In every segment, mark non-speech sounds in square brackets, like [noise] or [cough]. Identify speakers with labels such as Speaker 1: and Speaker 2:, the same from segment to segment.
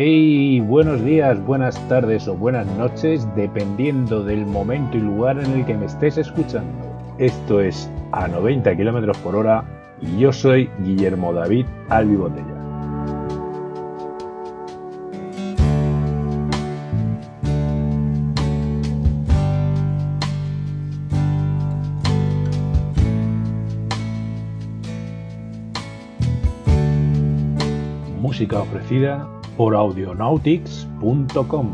Speaker 1: Hey, buenos días, buenas tardes o buenas noches, dependiendo del momento y lugar en el que me estés escuchando. Esto es a 90 km por hora y yo soy Guillermo David Albi Botella. Música ofrecida por audionautics.com.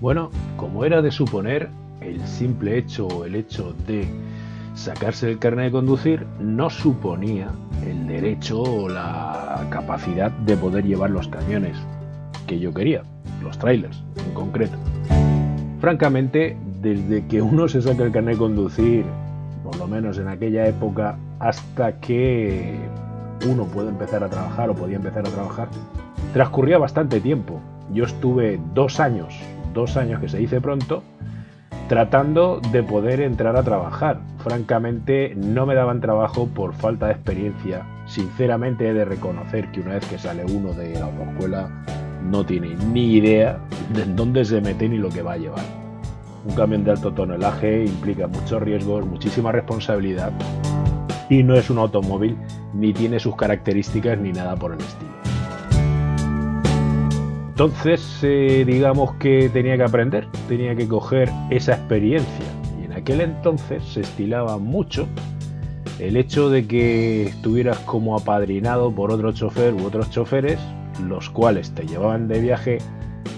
Speaker 1: Bueno, como era de suponer, el simple hecho o el hecho de sacarse el carnet de conducir no suponía el derecho o la capacidad de poder llevar los camiones que yo quería, los trailers en concreto. Francamente, desde que uno se saca el carnet de conducir, por lo menos en aquella época, hasta que uno puede empezar a trabajar o podía empezar a trabajar, transcurría bastante tiempo. Yo estuve dos años, dos años que se dice pronto, tratando de poder entrar a trabajar. Francamente, no me daban trabajo por falta de experiencia. Sinceramente, he de reconocer que una vez que sale uno de la autoescuela, no tiene ni idea de dónde se mete ni lo que va a llevar. Un camión de alto tonelaje implica muchos riesgos, muchísima responsabilidad y no es un automóvil ni tiene sus características ni nada por el estilo. Entonces, eh, digamos que tenía que aprender, tenía que coger esa experiencia. Y en aquel entonces se estilaba mucho el hecho de que estuvieras como apadrinado por otro chofer u otros choferes, los cuales te llevaban de viaje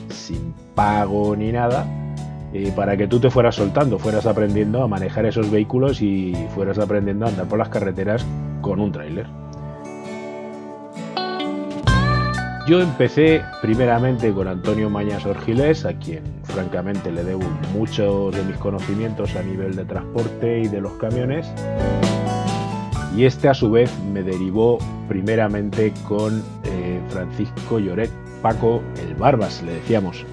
Speaker 1: sin pago ni nada, eh, para que tú te fueras soltando, fueras aprendiendo a manejar esos vehículos y fueras aprendiendo a andar por las carreteras con un tráiler. Yo empecé primeramente con Antonio Mañas Orgilés, a quien francamente le debo muchos de mis conocimientos a nivel de transporte y de los camiones. Y este a su vez me derivó primeramente con eh, Francisco Lloret, Paco el Barbas, le decíamos.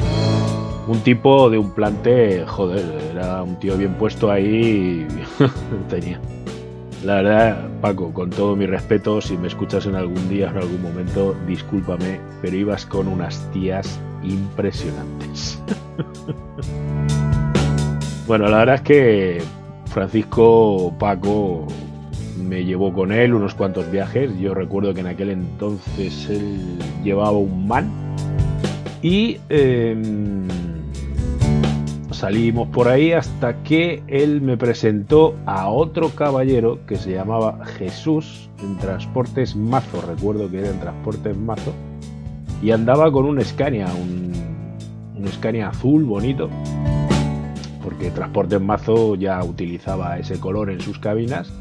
Speaker 1: Un tipo de un plante, joder, era un tío bien puesto ahí [laughs] tenía. La verdad, Paco, con todo mi respeto, si me escuchas en algún día, en algún momento, discúlpame, pero ibas con unas tías impresionantes. [laughs] bueno, la verdad es que Francisco Paco me llevó con él unos cuantos viajes. Yo recuerdo que en aquel entonces él llevaba un man y em, salimos por ahí hasta que él me presentó a otro caballero que se llamaba Jesús en Transportes Mazo, recuerdo que era en Transportes Mazo, y andaba con un Scania, un, Scania azul bonito, porque Transportes Mazo ya utilizaba ese color en sus cabinas,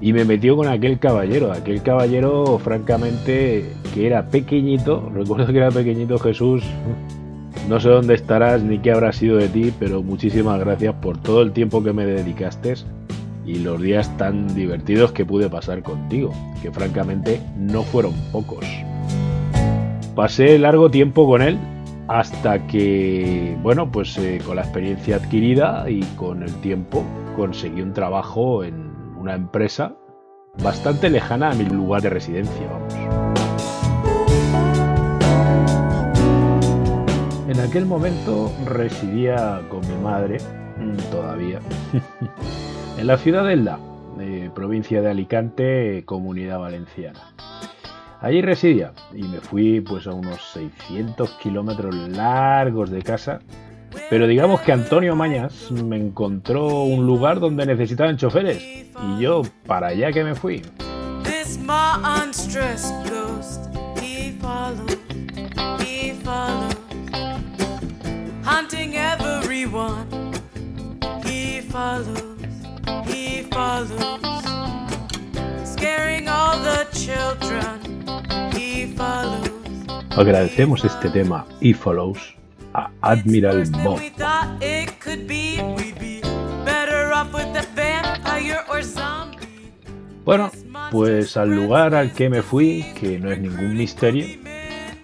Speaker 1: y me metió con aquel caballero, aquel caballero francamente que era pequeñito, recuerdo que era pequeñito Jesús, no sé dónde estarás ni qué habrá sido de ti, pero muchísimas gracias por todo el tiempo que me dedicaste y los días tan divertidos que pude pasar contigo, que francamente no fueron pocos. Pasé largo tiempo con él hasta que, bueno, pues eh, con la experiencia adquirida y con el tiempo conseguí un trabajo en una empresa bastante lejana a mi lugar de residencia, vamos. En aquel momento residía con mi madre, mm, todavía, [laughs] en la ciudad de Elda, provincia de Alicante, comunidad valenciana. Allí residía y me fui pues a unos 600 kilómetros largos de casa, pero digamos que Antonio Mañas me encontró un lugar donde necesitaban choferes y yo para allá que me fui. hunting Agradecemos este tema He Follows a Admiral Bob. Bueno, pues al lugar al que me fui, que no es ningún misterio,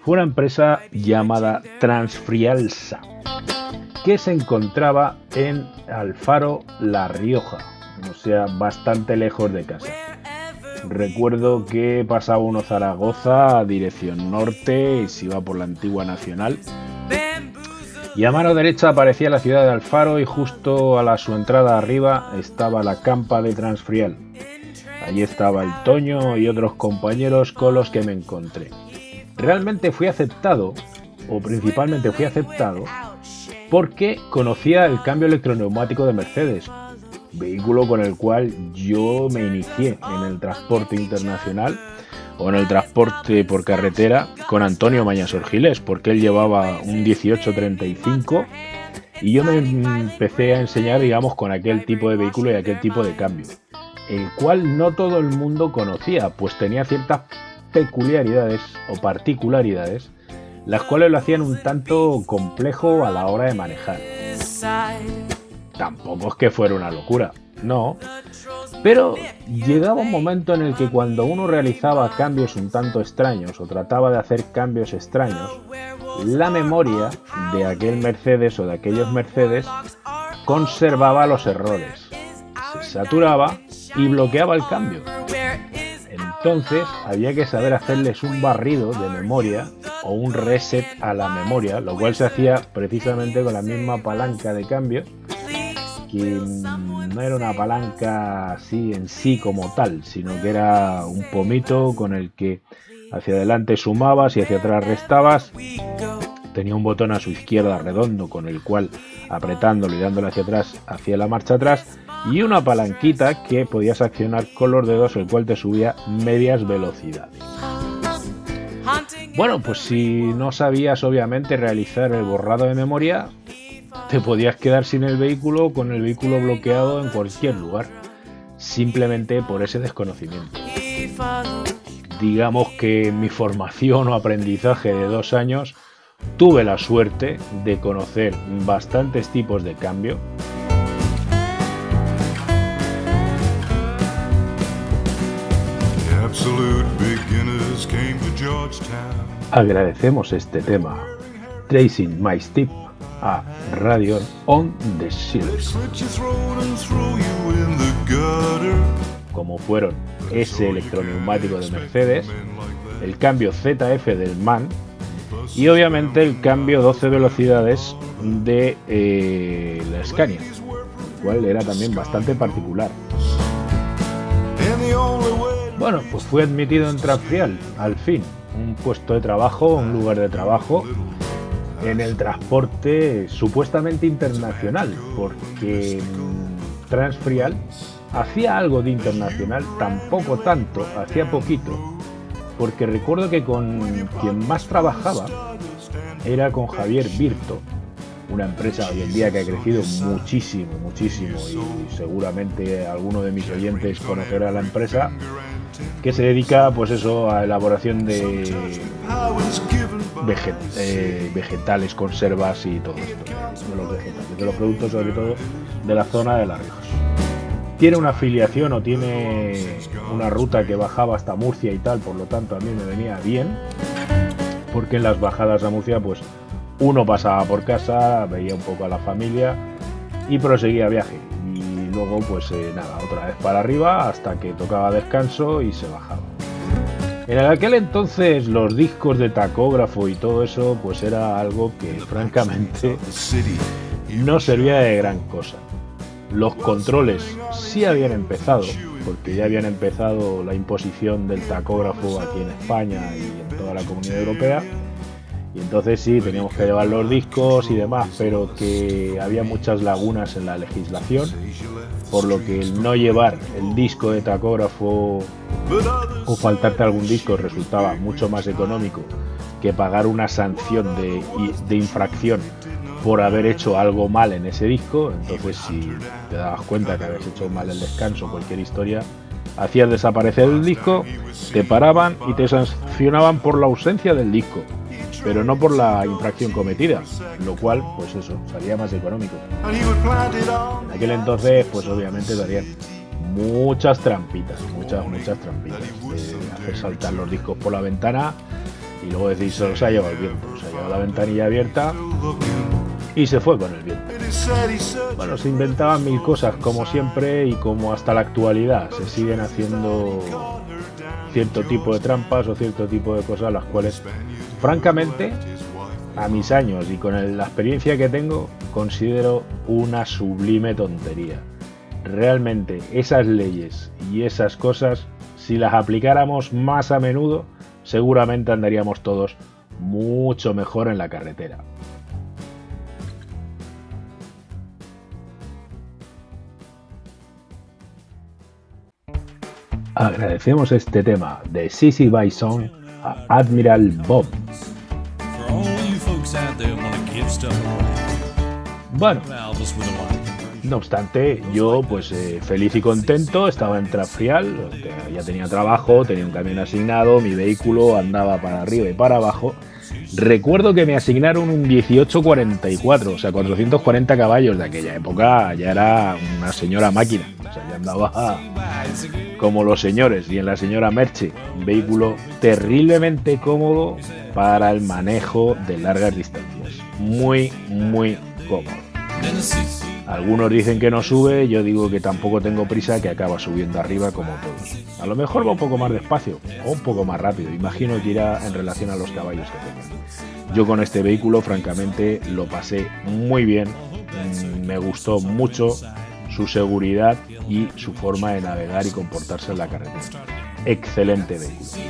Speaker 1: fue una empresa llamada Transfrialsa que se encontraba en Alfaro, La Rioja, o sea, bastante lejos de casa. Recuerdo que pasaba uno Zaragoza dirección norte y se iba por la antigua Nacional. Y a mano derecha aparecía la ciudad de Alfaro y justo a la, su entrada arriba estaba la campa de Transfrial. Allí estaba el Toño y otros compañeros con los que me encontré. Realmente fui aceptado, o principalmente fui aceptado, porque conocía el cambio electroneumático de Mercedes, vehículo con el cual yo me inicié en el transporte internacional o en el transporte por carretera con Antonio Mañasor Giles, porque él llevaba un 1835 y yo me empecé a enseñar, digamos, con aquel tipo de vehículo y aquel tipo de cambio, el cual no todo el mundo conocía, pues tenía ciertas peculiaridades o particularidades, las cuales lo hacían un tanto complejo a la hora de manejar. Tampoco es que fuera una locura, no. Pero llegaba un momento en el que cuando uno realizaba cambios un tanto extraños o trataba de hacer cambios extraños, la memoria de aquel Mercedes o de aquellos Mercedes conservaba los errores, se saturaba y bloqueaba el cambio. Entonces había que saber hacerles un barrido de memoria o un reset a la memoria, lo cual se hacía precisamente con la misma palanca de cambio no era una palanca así en sí como tal, sino que era un pomito con el que hacia adelante sumabas y hacia atrás restabas. Tenía un botón a su izquierda redondo con el cual apretándolo y dándole hacia atrás hacía la marcha atrás y una palanquita que podías accionar con los dedos el cual te subía medias velocidades. Bueno, pues si no sabías obviamente realizar el borrado de memoria, te podías quedar sin el vehículo o con el vehículo bloqueado en cualquier lugar, simplemente por ese desconocimiento. Digamos que en mi formación o aprendizaje de dos años tuve la suerte de conocer bastantes tipos de cambio. Agradecemos este tema, Tracing My Step a Radio on the Shield. Como fueron ese electroneumático de Mercedes, el cambio ZF del MAN y obviamente el cambio 12 velocidades de eh, la Scania, cual era también bastante particular. Bueno, pues fui admitido en Transfrial, al fin, un puesto de trabajo, un lugar de trabajo en el transporte supuestamente internacional, porque Transfrial hacía algo de internacional, tampoco tanto, hacía poquito, porque recuerdo que con quien más trabajaba era con Javier Virto, una empresa hoy en día que ha crecido muchísimo, muchísimo, y seguramente alguno de mis oyentes conocerá la empresa, que se dedica pues eso a elaboración de eh, vegetales, conservas y todo esto, de los vegetales, de los productos sobre todo de la zona de La Rioja. Tiene una afiliación o tiene una ruta que bajaba hasta Murcia y tal, por lo tanto a mí me venía bien, porque en las bajadas a Murcia pues uno pasaba por casa, veía un poco a la familia y proseguía viaje. Y luego pues eh, nada, otra vez para arriba hasta que tocaba descanso y se bajaba. En aquel entonces los discos de tacógrafo y todo eso pues era algo que francamente no servía de gran cosa. Los controles sí habían empezado, porque ya habían empezado la imposición del tacógrafo aquí en España y en toda la comunidad europea. Y entonces sí, teníamos que llevar los discos y demás, pero que había muchas lagunas en la legislación, por lo que el no llevar el disco de tacógrafo o faltarte algún disco resultaba mucho más económico que pagar una sanción de, infracción por haber hecho algo mal en ese disco. Entonces, si te dabas cuenta que habías hecho mal el descanso, cualquier historia, hacías desaparecer el disco, te paraban y te sancionaban por la ausencia del disco, pero no por la infracción cometida, lo cual, pues eso, salía más económico. En aquel entonces, pues obviamente darían muchas trampitas, muchas, muchas trampitas. hacer saltar los discos por la ventana y luego solo se ha llevado el viento. Se ha llevado la ventanilla abierta y se fue con el viento. Bueno, se inventaban mil cosas como siempre y como hasta la actualidad. Se siguen haciendo cierto tipo de trampas o cierto tipo de cosas las cuales, francamente, a mis años y con la experiencia que tengo, considero una sublime tontería. Realmente esas leyes y esas cosas, si las aplicáramos más a menudo, seguramente andaríamos todos mucho mejor en la carretera. Agradecemos este tema de Sissy Bison Admiral Bob. Bueno, no obstante, yo pues eh, feliz y contento, estaba en Trafrial, ya tenía trabajo, tenía un camión asignado, mi vehículo andaba para arriba y para abajo. Recuerdo que me asignaron un 1844, o sea, 440 caballos de aquella época, ya era una señora máquina, o sea, ya andaba como los señores y en la señora Merche, un vehículo terriblemente cómodo para el manejo de largas distancias. Muy, muy cómodo. Algunos dicen que no sube, yo digo que tampoco tengo prisa, que acaba subiendo arriba como todos. A lo mejor va un poco más despacio o un poco más rápido, imagino que irá en relación a los caballos que tenga. Yo con este vehículo, francamente, lo pasé muy bien, mm, me gustó mucho su seguridad y su forma de navegar y comportarse en la carretera. Excelente vehículo.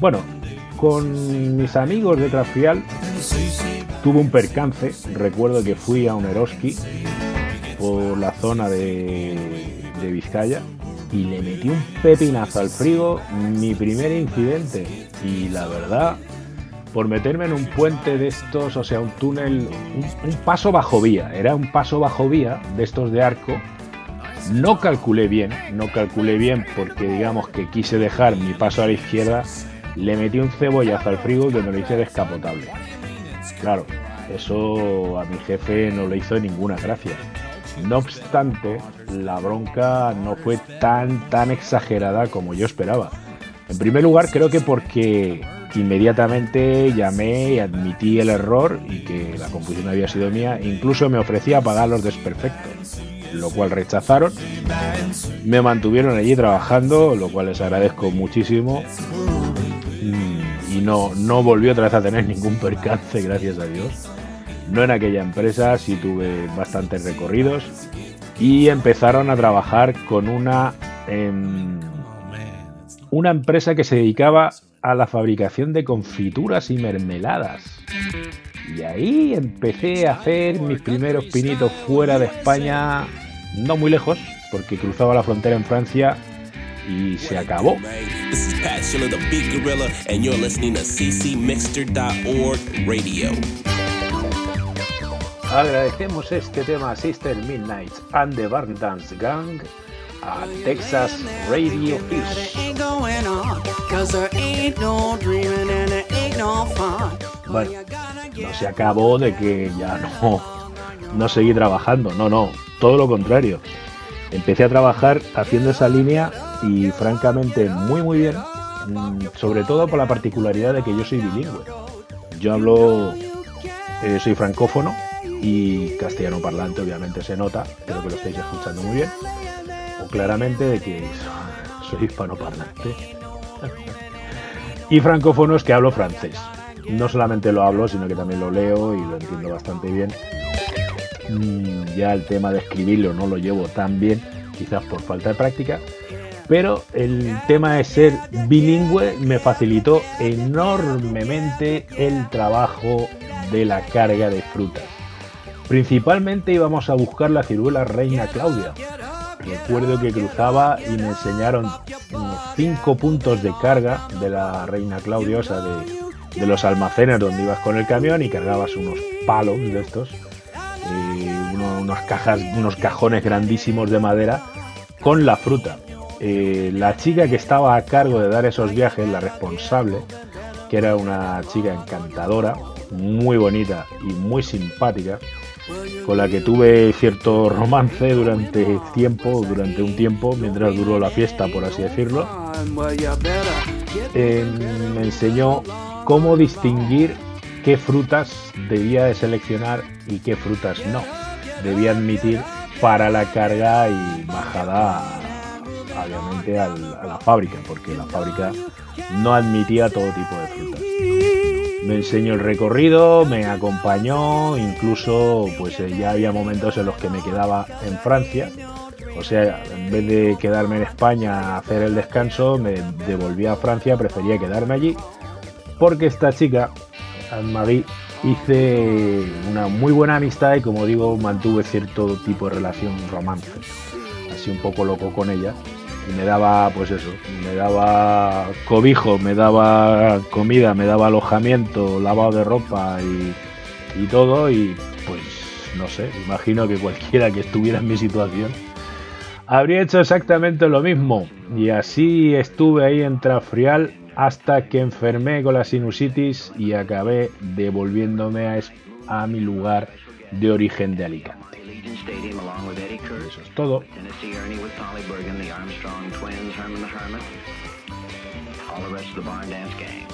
Speaker 1: Bueno, con mis amigos de Trafial tuve un percance. Recuerdo que fui a un Eroski por la zona de, de Vizcaya y le metí un pepinazo al frigo, mi primer incidente. Y la verdad, por meterme en un puente de estos, o sea, un túnel, un, paso bajo vía, era un paso bajo vía de estos de arco. No calculé bien, no calculé bien porque digamos que quise dejar mi paso a la izquierda, le metí un cebollazo al frigo que me lo hice descapotable. Claro, eso a mi jefe no le hizo ninguna gracia. No obstante, la bronca no fue tan tan exagerada como yo esperaba. En primer lugar, creo que porque Inmediatamente llamé y admití el error y que la confusión había sido mía. Incluso me ofrecía pagar los desperfectos, lo cual rechazaron. Me mantuvieron allí trabajando, lo cual les agradezco muchísimo. No, no volvió otra vez a tener ningún percance, gracias a Dios. No en aquella empresa, sí tuve bastantes recorridos. Y empezaron a trabajar con una, em, una empresa que se dedicaba a la fabricación de confituras y mermeladas. Y ahí empecé a hacer mis primeros pinitos fuera de España, no muy lejos, porque cruzaba la frontera en Francia y se acabó. Agradecemos este tema a Sister Midnight and the Bark Dance Gang a Texas Radio Fish. Bueno, no se acabó de que ya no, no seguí trabajando, no, no, todo lo contrario. Empecé a trabajar haciendo esa línea y francamente muy muy bien, mm, sobre todo por la particularidad de que yo soy bilingüe. Yo hablo, eh, soy francófono y castellano parlante obviamente se nota, creo que lo estáis escuchando muy bien claramente de que [laughs] soy hispanoparlante. [laughs] y francófono es que hablo francés. No solamente lo hablo, sino que también lo leo y lo entiendo bastante bien. Mm, ya el tema de escribirlo no lo llevo tan bien, quizás por falta de práctica, pero el tema de ser bilingüe me facilitó enormemente el trabajo de la carga de frutas. Principalmente íbamos a buscar la ciruela reina Claudia, Recuerdo que cruzaba y me enseñaron cinco puntos de carga de la Reina Claudia, o sea, de, los almacenes donde ibas con el camión y cargabas unos palos de estos, cajas, unos cajones grandísimos de madera con la fruta. Eh, la chica que estaba a cargo de dar esos viajes, la responsable, que era una chica encantadora, muy bonita y muy simpática, con la que tuve cierto romance durante tiempo, durante un tiempo, mientras duró la fiesta, por así decirlo. Em, me enseñó cómo distinguir qué frutas debía de seleccionar y qué frutas no. Debía admitir para la carga y bajada obviamente a la fábrica, porque la fábrica no admitía todo tipo de frutas. Me enseñó el recorrido, me acompañó, incluso pues eh, ya había momentos en los que me quedaba en Francia. O sea, en vez de quedarme en España a hacer el descanso, me devolví a Francia, prefería quedarme allí, porque esta chica, Anne-Marie, hice una muy buena amistad y como digo, mantuve cierto tipo de relación romance. Así un poco loco con ella. Me daba, pues eso, me daba cobijo, me daba comida, me daba alojamiento, lavado de ropa y, y todo. Y pues no sé, imagino que cualquiera que estuviera en mi situación habría hecho exactamente lo mismo. Y así estuve ahí en Trafrial hasta que enfermé con la sinusitis y acabé devolviéndome a, a mi lugar de origen de Alicante. Stadium along with Eddie Kurtz. Es todo.
Speaker 2: Tennessee Ernie with Polly Bergen, the Armstrong twins, Herman the Hermit,
Speaker 1: all the rest of the Barn Dance gang.